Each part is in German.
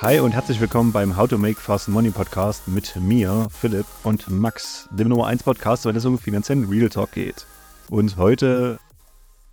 Hi und herzlich willkommen beim How to Make Fast Money Podcast mit mir, Philipp und Max, dem Nummer 1 Podcast, wenn es um finanziellen Real Talk geht. Und heute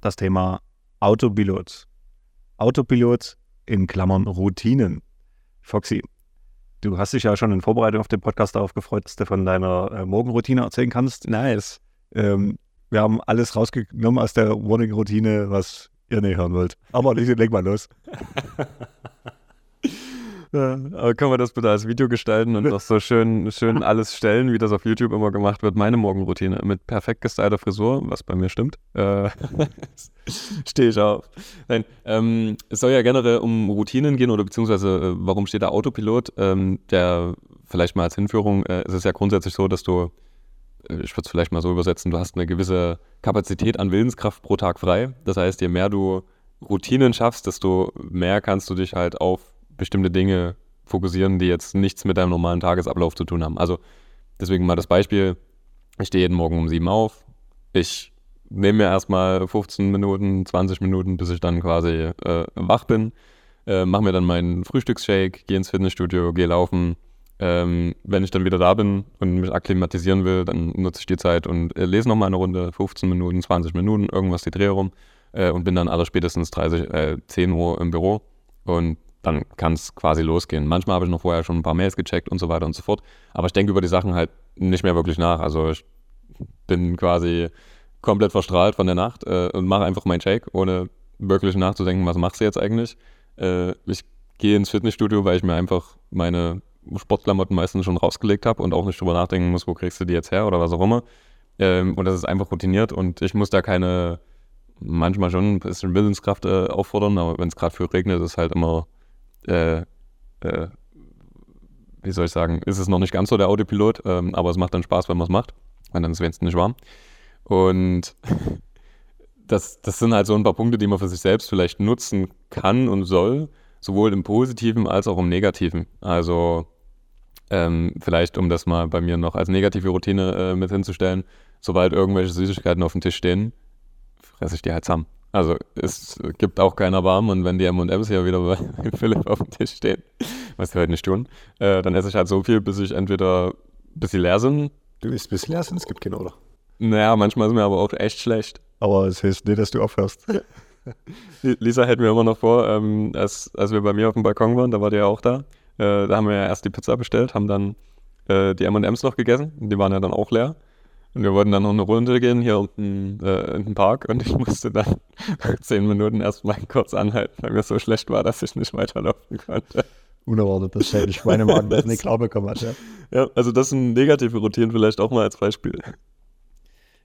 das Thema Autopilot. Autopilot in Klammern Routinen. Foxy, du hast dich ja schon in Vorbereitung auf den Podcast darauf gefreut, dass du von deiner äh, Morgenroutine erzählen kannst. Nice. Ähm, wir haben alles rausgenommen aus der Morning-Routine, was ihr nicht hören wollt. Aber ich leg mal los. Ja, aber können wir das bitte als Video gestalten und noch so schön, schön alles stellen, wie das auf YouTube immer gemacht wird? Meine Morgenroutine mit perfekt gestylter Frisur, was bei mir stimmt. Äh, Stehe ich auf. Nein, ähm, es soll ja generell um Routinen gehen oder beziehungsweise äh, warum steht da Autopilot? Ähm, der vielleicht mal als Hinführung, äh, es ist ja grundsätzlich so, dass du, äh, ich würde es vielleicht mal so übersetzen, du hast eine gewisse Kapazität an Willenskraft pro Tag frei. Das heißt, je mehr du Routinen schaffst, desto mehr kannst du dich halt auf bestimmte Dinge fokussieren, die jetzt nichts mit deinem normalen Tagesablauf zu tun haben. Also deswegen mal das Beispiel, ich stehe jeden Morgen um sieben auf, ich nehme mir erstmal 15 Minuten, 20 Minuten, bis ich dann quasi äh, wach bin, äh, mache mir dann meinen Frühstücksshake, gehe ins Fitnessstudio, gehe laufen. Ähm, wenn ich dann wieder da bin und mich akklimatisieren will, dann nutze ich die Zeit und äh, lese nochmal eine Runde, 15 Minuten, 20 Minuten, irgendwas die Dreh rum äh, und bin dann aller spätestens 30, 10 äh, Uhr im Büro und dann kann es quasi losgehen. Manchmal habe ich noch vorher schon ein paar Mails gecheckt und so weiter und so fort. Aber ich denke über die Sachen halt nicht mehr wirklich nach. Also ich bin quasi komplett verstrahlt von der Nacht äh, und mache einfach meinen Shake, ohne wirklich nachzudenken, was machst du jetzt eigentlich. Äh, ich gehe ins Fitnessstudio, weil ich mir einfach meine Sportklamotten meistens schon rausgelegt habe und auch nicht drüber nachdenken muss, wo kriegst du die jetzt her oder was auch immer. Ähm, und das ist einfach routiniert und ich muss da keine, manchmal schon ein bisschen Willenskraft äh, auffordern, aber wenn es gerade für regnet, ist halt immer äh, äh, wie soll ich sagen, ist es noch nicht ganz so der Autopilot, ähm, aber es macht dann Spaß, wenn man es macht. Und dann ist wenigstens nicht warm. Und das, das sind halt so ein paar Punkte, die man für sich selbst vielleicht nutzen kann und soll, sowohl im Positiven als auch im Negativen. Also ähm, vielleicht, um das mal bei mir noch als negative Routine äh, mit hinzustellen, sobald irgendwelche Süßigkeiten auf dem Tisch stehen, fresse ich die halt zusammen. Also es gibt auch keiner warm und wenn die M&M's hier wieder bei Philipp auf dem Tisch stehen, was wir heute nicht tun, äh, dann esse ich halt so viel, bis ich entweder, bis sie leer sind. Du isst bis leer sind, es gibt keine, oder? Naja, manchmal ist mir aber auch echt schlecht. Aber es heißt nicht, dass du aufhörst. Lisa hält mir immer noch vor, ähm, als, als wir bei mir auf dem Balkon waren, da war die ja auch da, äh, da haben wir ja erst die Pizza bestellt, haben dann äh, die M&M's noch gegessen, die waren ja dann auch leer. Und wir wollten dann noch eine Runde gehen hier unten äh, in den Park und ich musste dann zehn Minuten erstmal kurz anhalten, weil mir so schlecht war, dass ich nicht weiterlaufen konnte. Unerwartet, dass ich Schweinemagen das nicht klar bekommen hat. Ja. ja, also das sind negative Routinen vielleicht auch mal als Beispiel.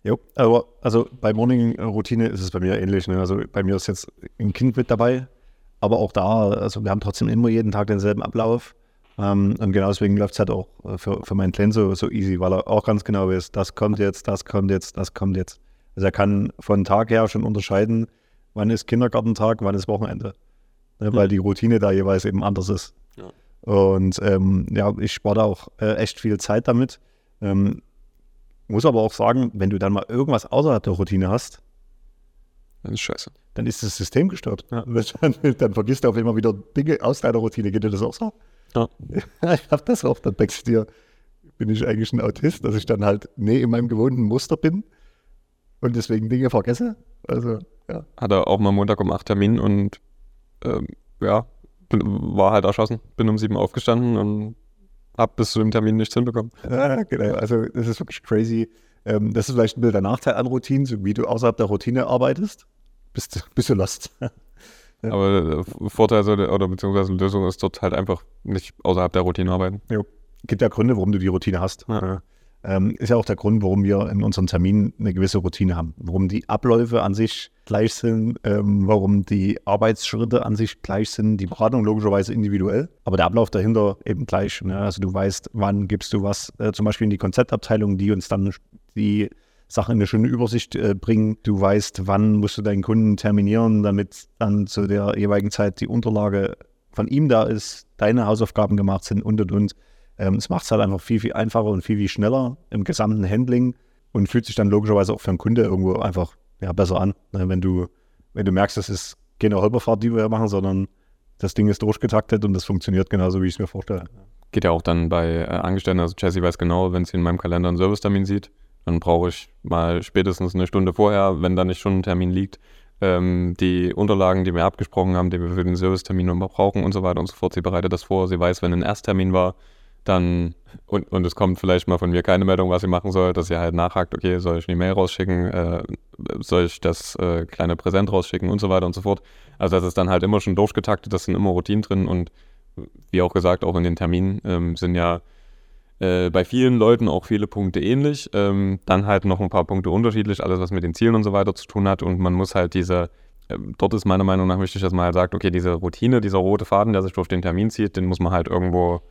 Jo, aber also bei Morning-Routine ist es bei mir ähnlich. Ne? Also bei mir ist jetzt ein Kind mit dabei, aber auch da, also wir haben trotzdem immer jeden Tag denselben Ablauf. Ähm, und genau deswegen läuft es halt auch äh, für, für meinen Kleinen so, so easy, weil er auch ganz genau weiß, das kommt jetzt, das kommt jetzt, das kommt jetzt. Also er kann von Tag her schon unterscheiden, wann ist Kindergartentag, wann ist Wochenende. Ne, weil die Routine da jeweils eben anders ist. Ja. Und ähm, ja, ich spare da auch äh, echt viel Zeit damit. Ähm, muss aber auch sagen, wenn du dann mal irgendwas außerhalb der Routine hast, dann ist scheiße. Dann ist das System gestört. Ja. Dann, dann, vergisst du auf immer wieder Dinge aus deiner Routine. Geht dir das auch so? Ja. ich habe das oft, dann denkst du dir, bin ich eigentlich ein Autist, dass ich dann halt nee in meinem gewohnten Muster bin und deswegen Dinge vergesse. Also, ja. Hatte auch mal Montag um 8 Termin und ähm, ja, war halt erschossen. Bin um 7 aufgestanden und hab bis zu dem Termin nichts hinbekommen. Ja, genau. Also, das ist wirklich crazy. Ähm, das ist vielleicht ein bisschen der Nachteil an Routinen, so wie du außerhalb der Routine arbeitest. Bist, bist du lost. Aber äh, Vorteil oder beziehungsweise Lösung ist dort halt einfach nicht außerhalb der Routine arbeiten. Jo. Gibt ja Gründe, warum du die Routine hast. Ja. Ähm, ist ja auch der Grund, warum wir in unseren Terminen eine gewisse Routine haben. Warum die Abläufe an sich gleich sind, ähm, warum die Arbeitsschritte an sich gleich sind, die Beratung logischerweise individuell, aber der Ablauf dahinter eben gleich. Ne? Also du weißt, wann gibst du was, äh, zum Beispiel in die Konzeptabteilung, die uns dann die Sachen in eine schöne Übersicht äh, bringen. Du weißt, wann musst du deinen Kunden terminieren, damit dann zu der jeweiligen Zeit die Unterlage von ihm da ist, deine Hausaufgaben gemacht sind und und und. Ähm, es macht es halt einfach viel, viel einfacher und viel, viel schneller im gesamten Handling und fühlt sich dann logischerweise auch für einen Kunde irgendwo einfach ja, besser an. Ne? Wenn, du, wenn du merkst, das ist keine Holperfahrt, die wir machen, sondern das Ding ist durchgetaktet und das funktioniert genauso, wie ich es mir vorstelle. Geht ja auch dann bei äh, Angestellten, also Jesse weiß genau, wenn sie in meinem Kalender einen Servicetermin sieht, dann brauche ich mal spätestens eine Stunde vorher, wenn da nicht schon ein Termin liegt, ähm, die Unterlagen, die wir abgesprochen haben, die wir für den Servicetermin brauchen und so weiter und so fort. Sie bereitet das vor, sie weiß, wenn ein Ersttermin war, dann, und, und es kommt vielleicht mal von mir keine Meldung, was sie machen soll, dass sie halt nachhakt, okay, soll ich eine Mail rausschicken, äh, soll ich das äh, kleine Präsent rausschicken und so weiter und so fort. Also das ist dann halt immer schon durchgetaktet, das sind immer Routinen drin und wie auch gesagt, auch in den Terminen ähm, sind ja äh, bei vielen Leuten auch viele Punkte ähnlich, ähm, dann halt noch ein paar Punkte unterschiedlich, alles was mit den Zielen und so weiter zu tun hat und man muss halt diese, äh, dort ist meiner Meinung nach wichtig, dass man halt sagt, okay, diese Routine, dieser rote Faden, der sich durch den Termin zieht, den muss man halt irgendwo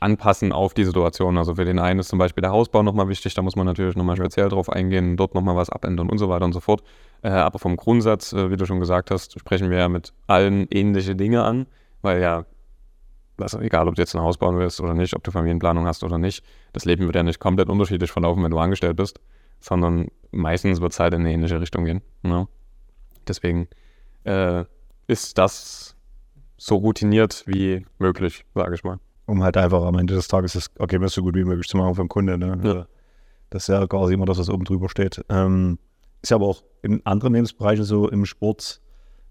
anpassen auf die Situation. Also für den einen ist zum Beispiel der Hausbau nochmal wichtig, da muss man natürlich nochmal speziell drauf eingehen, dort nochmal was abändern und so weiter und so fort. Äh, aber vom Grundsatz, äh, wie du schon gesagt hast, sprechen wir ja mit allen ähnliche Dinge an, weil ja, also egal ob du jetzt ein Haus bauen willst oder nicht, ob du Familienplanung hast oder nicht, das Leben wird ja nicht komplett unterschiedlich verlaufen, wenn du angestellt bist, sondern meistens wird es halt in eine ähnliche Richtung gehen. Ne? Deswegen äh, ist das so routiniert wie möglich, sage ich mal um halt einfach am Ende des Tages das Ergebnis so gut wie möglich zu machen für den Kunden. Ne? Ja. Also, das ist ja quasi immer das, was oben drüber steht. Ähm, ist ja aber auch in anderen Lebensbereichen so im Sport,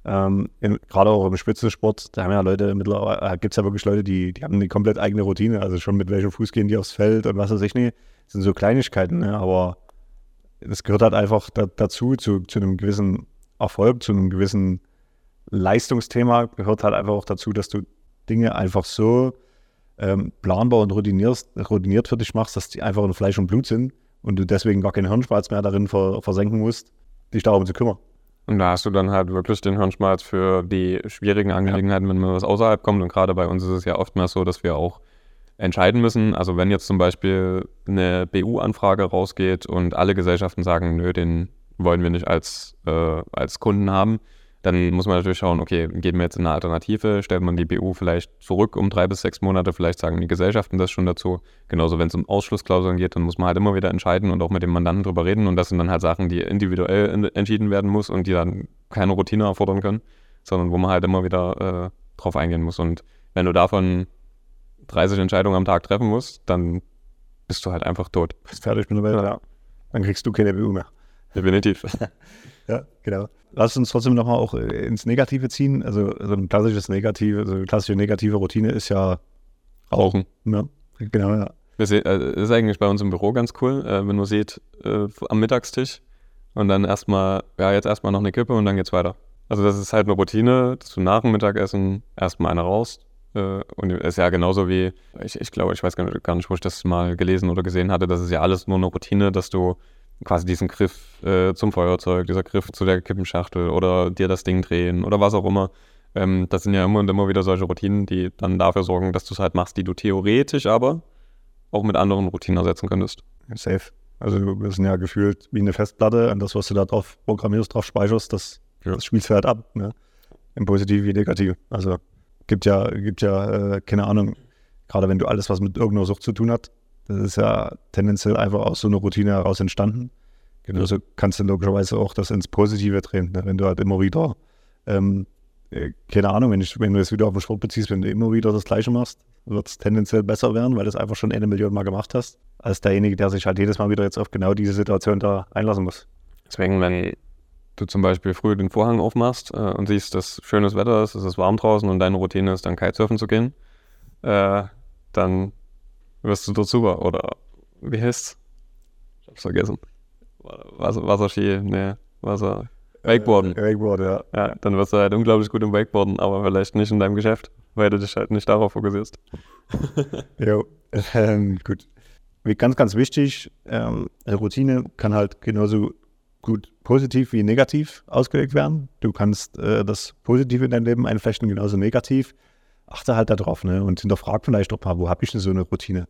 ähm, gerade auch im Spitzensport, da haben ja Leute, mittlerweile äh, gibt es ja wirklich Leute, die, die haben eine komplett eigene Routine, also schon mit welchem Fuß gehen die aufs Feld und was weiß ich nicht. Das sind so Kleinigkeiten, ne? aber das gehört halt einfach da, dazu, zu, zu einem gewissen Erfolg, zu einem gewissen Leistungsthema gehört halt einfach auch dazu, dass du Dinge einfach so ähm, planbar und routiniert, routiniert für dich machst, dass die einfach in Fleisch und Blut sind und du deswegen gar keinen Hirnschmalz mehr darin ver versenken musst, dich darum zu kümmern. Und da hast du dann halt wirklich den Hirnschmalz für die schwierigen Angelegenheiten, ja. wenn man was außerhalb kommt. Und gerade bei uns ist es ja oftmals so, dass wir auch entscheiden müssen. Also wenn jetzt zum Beispiel eine BU-Anfrage rausgeht und alle Gesellschaften sagen, nö, den wollen wir nicht als, äh, als Kunden haben, dann muss man natürlich schauen, okay, geben wir jetzt eine Alternative, stellt man die BU vielleicht zurück um drei bis sechs Monate, vielleicht sagen die Gesellschaften das schon dazu. Genauso, wenn es um Ausschlussklauseln geht, dann muss man halt immer wieder entscheiden und auch mit dem Mandanten drüber reden. Und das sind dann halt Sachen, die individuell entschieden werden muss und die dann keine Routine erfordern können, sondern wo man halt immer wieder äh, drauf eingehen muss. Und wenn du davon 30 Entscheidungen am Tag treffen musst, dann bist du halt einfach tot. Bist fertig mit der Welt, ja. Dann kriegst du keine BU mehr. Definitiv. ja, genau lass uns trotzdem nochmal auch äh, ins Negative ziehen. Also, also ein klassisches Negative, also eine klassische negative Routine ist ja Rauchen. Ja, genau, ja. Das äh, ist eigentlich bei uns im Büro ganz cool, äh, wenn du seht, am Mittagstisch und dann erstmal, ja, jetzt erstmal noch eine Kippe und dann geht's weiter. Also das ist halt eine Routine, dass du nach dem Mittagessen erstmal eine raus. Und es ist ja genauso wie, ich, ich glaube, ich weiß gar nicht, wo ich das mal gelesen oder gesehen hatte, das ist ja alles nur eine Routine, dass du quasi diesen Griff äh, zum Feuerzeug, dieser Griff zu der Kippenschachtel oder dir das Ding drehen oder was auch immer. Ähm, das sind ja immer und immer wieder solche Routinen, die dann dafür sorgen, dass du es halt machst, die du theoretisch aber auch mit anderen Routinen ersetzen könntest. Safe. Also wir sind ja gefühlt wie eine Festplatte, an das, was du da drauf programmierst, drauf speicherst, das, ja. das spielst du halt ab. Ne? Im Positiv wie Negativ. Also gibt ja, gibt ja, äh, keine Ahnung, gerade wenn du alles, was mit irgendeiner Sucht zu tun hat, das ist ja tendenziell einfach aus so einer Routine heraus entstanden. Genauso kannst du logischerweise auch das ins Positive drehen, ne? wenn du halt immer wieder, ähm, äh, keine Ahnung, wenn, ich, wenn du es wieder auf den Sport beziehst, wenn du immer wieder das Gleiche machst, wird es tendenziell besser werden, weil du es einfach schon eine Million Mal gemacht hast, als derjenige, der sich halt jedes Mal wieder jetzt auf genau diese Situation da einlassen muss. Deswegen, wenn du zum Beispiel früh den Vorhang aufmachst äh, und siehst, dass schönes Wetter ist, es ist warm draußen und deine Routine ist dann Kitesurfen zu gehen, äh, dann wirst du dazu oder wie heißt's? Ich hab's vergessen. Wasser, Wasserski, ne, Wasser. Wakeboarden. Äh, Wakeboard, ja. Ja, dann wirst du halt unglaublich gut im Wakeboarden, aber vielleicht nicht in deinem Geschäft, weil du dich halt nicht darauf fokussierst. jo, ähm, gut. Wie ganz, ganz wichtig, ähm, Routine kann halt genauso gut positiv wie negativ ausgelegt werden. Du kannst äh, das Positive in deinem Leben einflechten, genauso negativ achte halt darauf ne? und hinterfrag vielleicht auch mal, wo habe ich denn so eine Routine?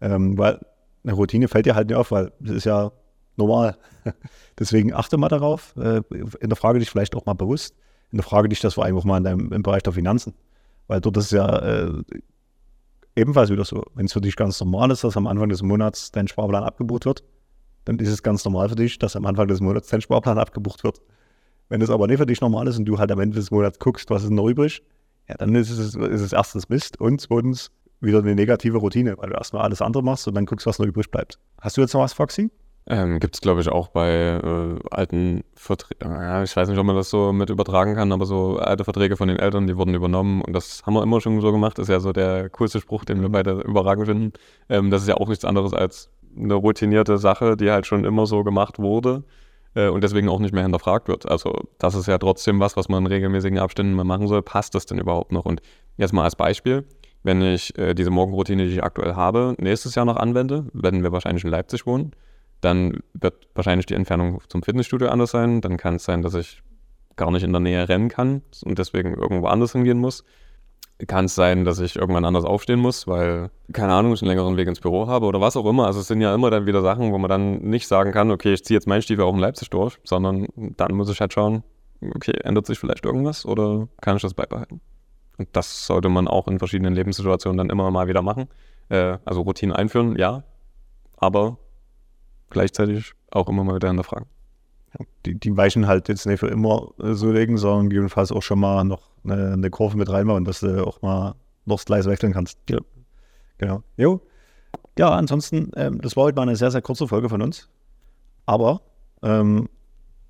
Ähm, weil eine Routine fällt dir halt nicht auf, weil das ist ja normal. Deswegen achte mal darauf, äh, hinterfrage dich vielleicht auch mal bewusst, hinterfrage dich das vor allem auch mal in deinem, im Bereich der Finanzen, weil dort ist ja äh, ebenfalls wieder so, wenn es für dich ganz normal ist, dass am Anfang des Monats dein Sparplan abgebucht wird, dann ist es ganz normal für dich, dass am Anfang des Monats dein Sparplan abgebucht wird. Wenn es aber nicht für dich normal ist und du halt am Ende des Monats guckst, was ist noch übrig, ja, dann ist es, ist es erstens Mist und zweitens wieder eine negative Routine, weil du erstmal alles andere machst und dann guckst, was noch übrig bleibt. Hast du jetzt noch was, Foxy? Ähm, Gibt es, glaube ich, auch bei äh, alten Verträgen. Ja, ich weiß nicht, ob man das so mit übertragen kann, aber so alte Verträge von den Eltern, die wurden übernommen und das haben wir immer schon so gemacht. Das ist ja so der coolste Spruch, den wir beide überragend finden. Ähm, das ist ja auch nichts anderes als eine routinierte Sache, die halt schon immer so gemacht wurde äh, und deswegen auch nicht mehr hinterfragt wird. Also, das ist ja trotzdem was, was man in regelmäßigen Abständen mal machen soll. Passt das denn überhaupt noch? Und jetzt mal als Beispiel wenn ich äh, diese Morgenroutine, die ich aktuell habe, nächstes Jahr noch anwende, werden wir wahrscheinlich in Leipzig wohnen, dann wird wahrscheinlich die Entfernung zum Fitnessstudio anders sein. Dann kann es sein, dass ich gar nicht in der Nähe rennen kann und deswegen irgendwo anders hingehen muss. Kann es sein, dass ich irgendwann anders aufstehen muss, weil, keine Ahnung, ich einen längeren Weg ins Büro habe oder was auch immer. Also es sind ja immer dann wieder Sachen, wo man dann nicht sagen kann, okay, ich ziehe jetzt meinen Stiefel auch in Leipzig durch, sondern dann muss ich halt schauen, okay, ändert sich vielleicht irgendwas oder kann ich das beibehalten? Und das sollte man auch in verschiedenen Lebenssituationen dann immer mal wieder machen. Äh, also Routinen einführen, ja, aber gleichzeitig auch immer mal wieder hinterfragen. Die, die weichen halt jetzt nicht für immer äh, so legen, sondern gegebenenfalls auch schon mal noch eine, eine Kurve mit reinmachen, dass du auch mal noch das Gleis wechseln kannst. Ja. Genau. Jo. Ja, ansonsten, ähm, das war heute mal eine sehr, sehr kurze Folge von uns. Aber ähm,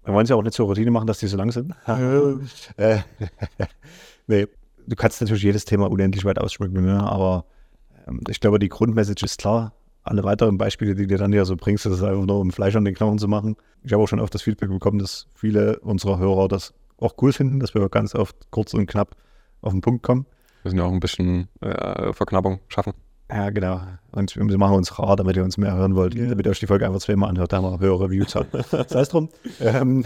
wir wollen es ja auch nicht zur Routine machen, dass die so lang sind. äh, nee, du kannst natürlich jedes Thema unendlich weit ausschmücken, ne? aber ähm, ich glaube, die Grundmessage ist klar alle weiteren Beispiele, die du dann ja so bringst, das ist einfach nur um Fleisch an den Knochen zu machen. Ich habe auch schon oft das Feedback bekommen, dass viele unserer Hörer das auch cool finden, dass wir ganz oft kurz und knapp auf den Punkt kommen. Wir müssen ja auch ein bisschen äh, Verknappung schaffen. Ja, genau. Und wir machen uns rar, damit ihr uns mehr hören wollt, ja. damit ihr euch die Folge einfach zweimal anhört, da haben wir höhere Reviews haben. das heißt drum, ähm,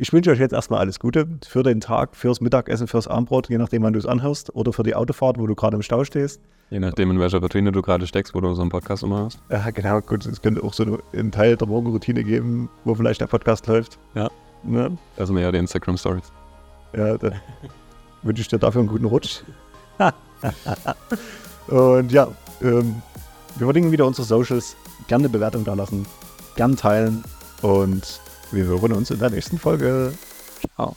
ich wünsche euch jetzt erstmal alles Gute für den Tag, fürs Mittagessen, fürs Abendbrot, je nachdem, wann du es anhörst, oder für die Autofahrt, wo du gerade im Stau stehst. Je nachdem, in welcher Routine du gerade steckst, wo du so einen Podcast immer hast. Ja, genau. Gut, es könnte auch so einen Teil der Morgenroutine geben, wo vielleicht der Podcast läuft. Ja. Ne? Also mehr die Instagram-Stories. Ja, dann wünsche ich dir dafür einen guten Rutsch. Und ja, ähm, wir verlinken wieder unsere Socials. Gerne eine Bewertung da lassen, gern teilen und wir hören uns in der nächsten Folge. Ciao.